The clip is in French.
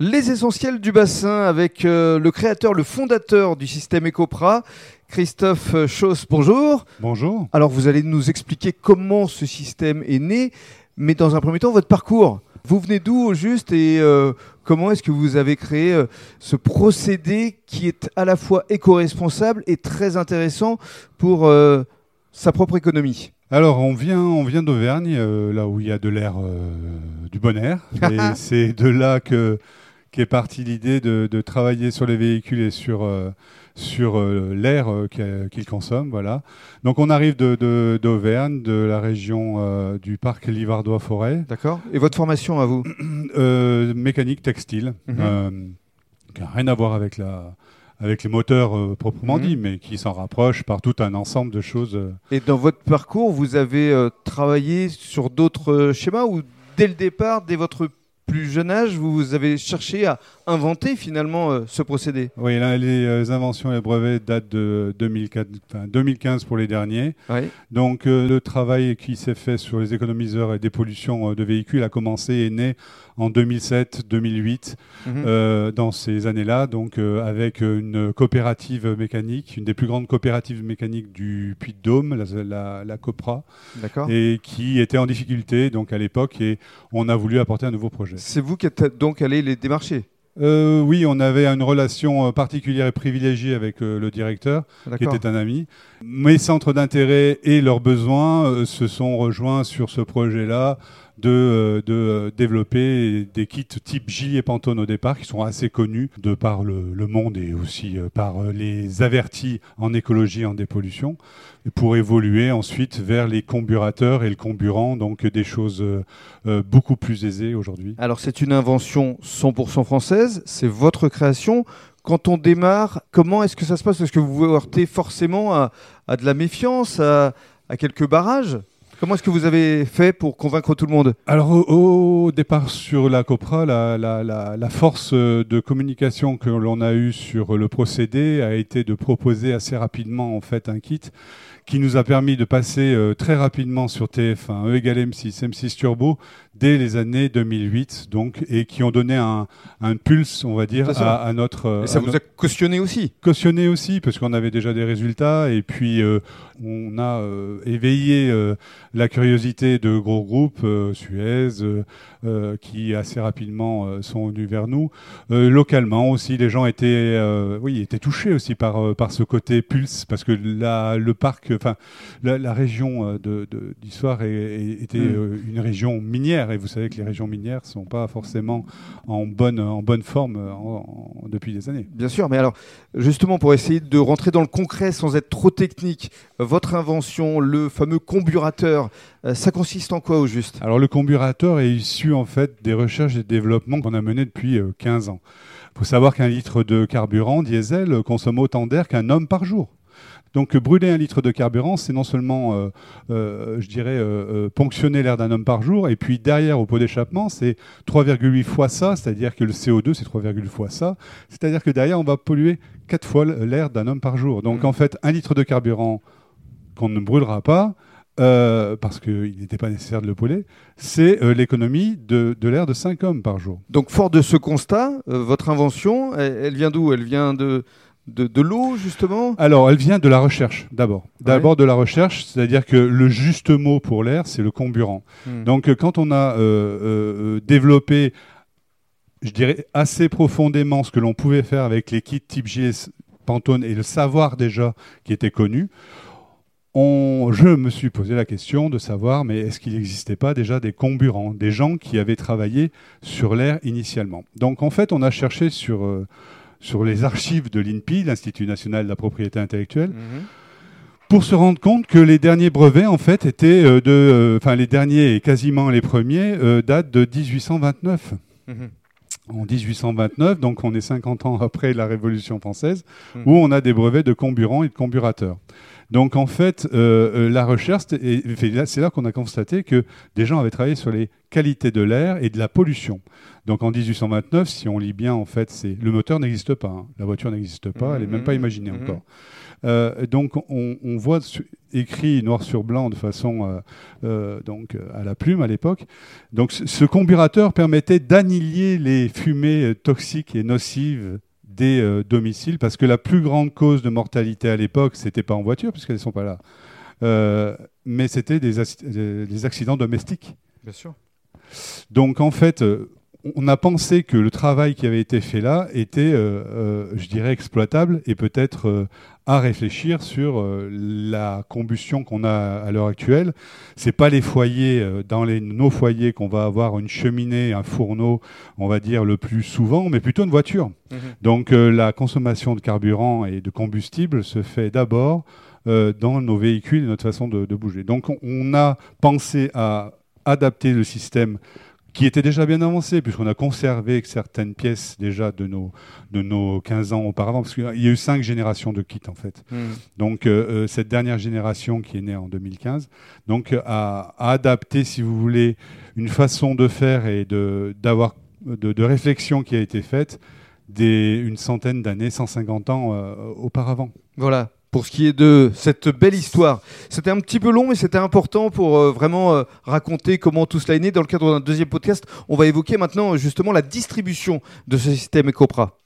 Les essentiels du bassin avec euh, le créateur, le fondateur du système Ecopra, Christophe Chauss. Bonjour. Bonjour. Alors vous allez nous expliquer comment ce système est né, mais dans un premier temps votre parcours. Vous venez d'où au juste et euh, comment est-ce que vous avez créé euh, ce procédé qui est à la fois éco-responsable et très intéressant pour sa propre économie? Alors, on vient, on vient d'Auvergne, euh, là où il y a de l'air, euh, du bon air. Et c'est de là que qu'est partie l'idée de, de travailler sur les véhicules et sur euh, sur euh, l'air euh, qu'ils consomment. Voilà. Donc, on arrive de- de- d'Auvergne, de, la région du parc Livardois-Forêt, D'accord Et votre formation à vous? Mécanique textile, Mhm. qui n'a rien à voir avec la avec les moteurs euh, proprement Mhm. dit, mais qui s'en rapproche par tout un ensemble de choses. euh, Et dans votre parcours, vous avez euh, travaillé sur d'autres schémas ou dès le départ, dès votre plus jeune âge, vous avez cherché à inventer finalement euh, ce procédé Oui, là, les euh, inventions et les brevets datent de 2004, enfin, 2015 pour les derniers. Oui. Donc euh, le travail qui s'est fait sur les économiseurs et dépollution euh, de véhicules a commencé et est né en 2007-2008 Mhm. dans ces années-là, donc avec une coopérative mécanique, une des plus grandes coopératives mécaniques du Puy-de-Dôme, la, la, la Copra, et qui était en difficulté donc à l'époque et on a voulu apporter un nouveau projet. C'est vous qui êtes donc allé les démarcher Euh, oui, on avait une relation euh, particulière et privilégiée avec euh, le directeur, qui était un ami. Mes centres d'intérêt et leurs besoins euh, se sont rejoints sur ce projet-là de, euh, euh, développer des kits type Gilles et Pantone au départ, qui sont assez connus de par le, monde et aussi euh, par les avertis en écologie et en dépollution, pour évoluer ensuite vers les comburateurs et le comburant, donc des choses beaucoup plus aisées aujourd'hui. Alors c'est une invention 100% française, c'est votre création. Quand on démarre, comment est-ce que ça se passe? Est-ce que vous vous heurtez forcément à, de la méfiance, à quelques barrages? Comment est-ce que vous avez fait pour convaincre tout le monde Alors au, au départ sur la Copra, la, la- la- la force euh, de communication que l'on a eue sur le procédé a été de proposer assez rapidement en fait un kit qui nous a permis de passer euh, très rapidement sur TF1, E égale M6, M6 Turbo dès les années 2008 donc et qui ont donné un, un pulse on va dire ça. à, à notre euh, Et ça à vous a cautionné aussi cautionné aussi parce qu'on avait déjà des résultats et puis euh, on a euh, éveillé euh, la curiosité de gros groupes euh, Suez euh, euh, qui assez rapidement sont venus vers nous. Localement aussi les gens étaient oui étaient touchés aussi par par ce côté pulse parce que la, le parc enfin la, la région de de- d'histoire est- est- était Mm. euh, une région minière. Et vous savez que les régions minières sont pas forcément en bonne en bonne forme en- en- depuis des années. Bien sûr, mais alors justement pour essayer de rentrer dans le concret sans être trop technique, votre invention, le fameux comburateur, euh, ça consiste en quoi au juste? Alors le comburateur est issu en fait des recherches et développements qu'on a menés depuis euh, 15 ans. Il faut savoir qu'un litre de carburant diesel euh, consomme autant d'air qu'un homme par jour. Donc euh, brûler un litre de carburant, c'est non seulement, euh, euh, je dirais, euh, euh, ponctionner l'air d'un homme par jour, et puis derrière au pot d'échappement, c'est 3,8 fois ça, c'est-à-dire que le CO2, c'est 3,8 fois ça, c'est-à-dire que derrière, on va polluer 4 fois l'air d'un homme par jour. Donc Mhm. en fait, un litre de carburant qu'on ne brûlera pas, euh, parce qu'il n'était pas nécessaire de le brûler, c'est euh, l'économie de, de l'air de 5 hommes par jour. Donc fort de ce constat, euh, votre invention, elle, elle vient d'où? Elle vient de, de, de l'eau justement? Alors, elle vient de la recherche, d'abord. D'abord de la recherche, c'est-à-dire que le juste mot pour l'air, c'est le comburant. Hmm. Donc, quand on a développé, je dirais, assez profondément ce que l'on pouvait faire avec les kits type JS Pantone et le savoir déjà qui était connu, on, je me suis posé la question de savoir, mais est-ce qu'il n'existait pas déjà des comburants, des gens qui avaient travaillé sur l'air initialement? Donc, en fait, on a cherché sur, euh, sur les archives de l'INPI, l'Institut national de la propriété intellectuelle, Mhm. pour se rendre compte que les derniers brevets, en fait, étaient euh, de, euh, enfin les derniers et quasiment les premiers euh, datent de 1829. Mhm. En 1829, donc on est 50 ans après la Révolution française, Mhm. où on a des brevets de comburants et de comburateurs. Donc en fait, euh, euh, la recherche, c'est là qu'on a constaté que des gens avaient travaillé sur les qualités de l'air et de la pollution. Donc en 1829, si on lit bien, en fait, c'est le moteur n'existe pas, hein. la voiture n'existe pas, elle n'est même pas Mhm. imaginée Mhm. encore. Euh, donc on, on voit su- écrit noir sur blanc de façon euh, euh, donc à la plume à l'époque. Donc ce, ce comburateur permettait d'annihiler les fumées toxiques et nocives des euh, domiciles parce que la plus grande cause de mortalité à l'époque c'était pas en voiture puisqu'elles ne sont pas là, euh, mais c'était des, des accidents domestiques. Bien sûr. Donc en fait, euh, on a pensé que le travail qui avait été fait là était, euh, euh, je dirais, exploitable et peut-être euh, à réfléchir sur euh, la combustion qu'on a à l'heure actuelle. C'est pas les foyers dans les, nos foyers qu'on va avoir une cheminée, un fourneau, on va dire le plus souvent, mais plutôt une voiture. Donc euh, la consommation de carburant et de combustible se fait d'abord dans nos véhicules et notre façon de, de bouger. Donc on, on a pensé à adapter le système qui était déjà bien avancé, puisqu'on a conservé certaines pièces déjà de nos, de nos 15 ans auparavant, parce qu'il y a eu cinq générations de kits en fait. Donc euh, euh, cette dernière génération qui est née en 2015, donc euh, a, a adapté, si vous voulez, une façon de faire et de, d'avoir, de, de réflexion qui a été faite des, une centaine d'années, 150 ans euh, auparavant. Voilà, pour ce qui est de cette belle histoire. C'était un petit peu long, mais c'était important pour euh, vraiment euh, raconter comment tout cela est né. Dans le cadre d'un deuxième podcast, on va évoquer maintenant justement la distribution de ce système Ecopra.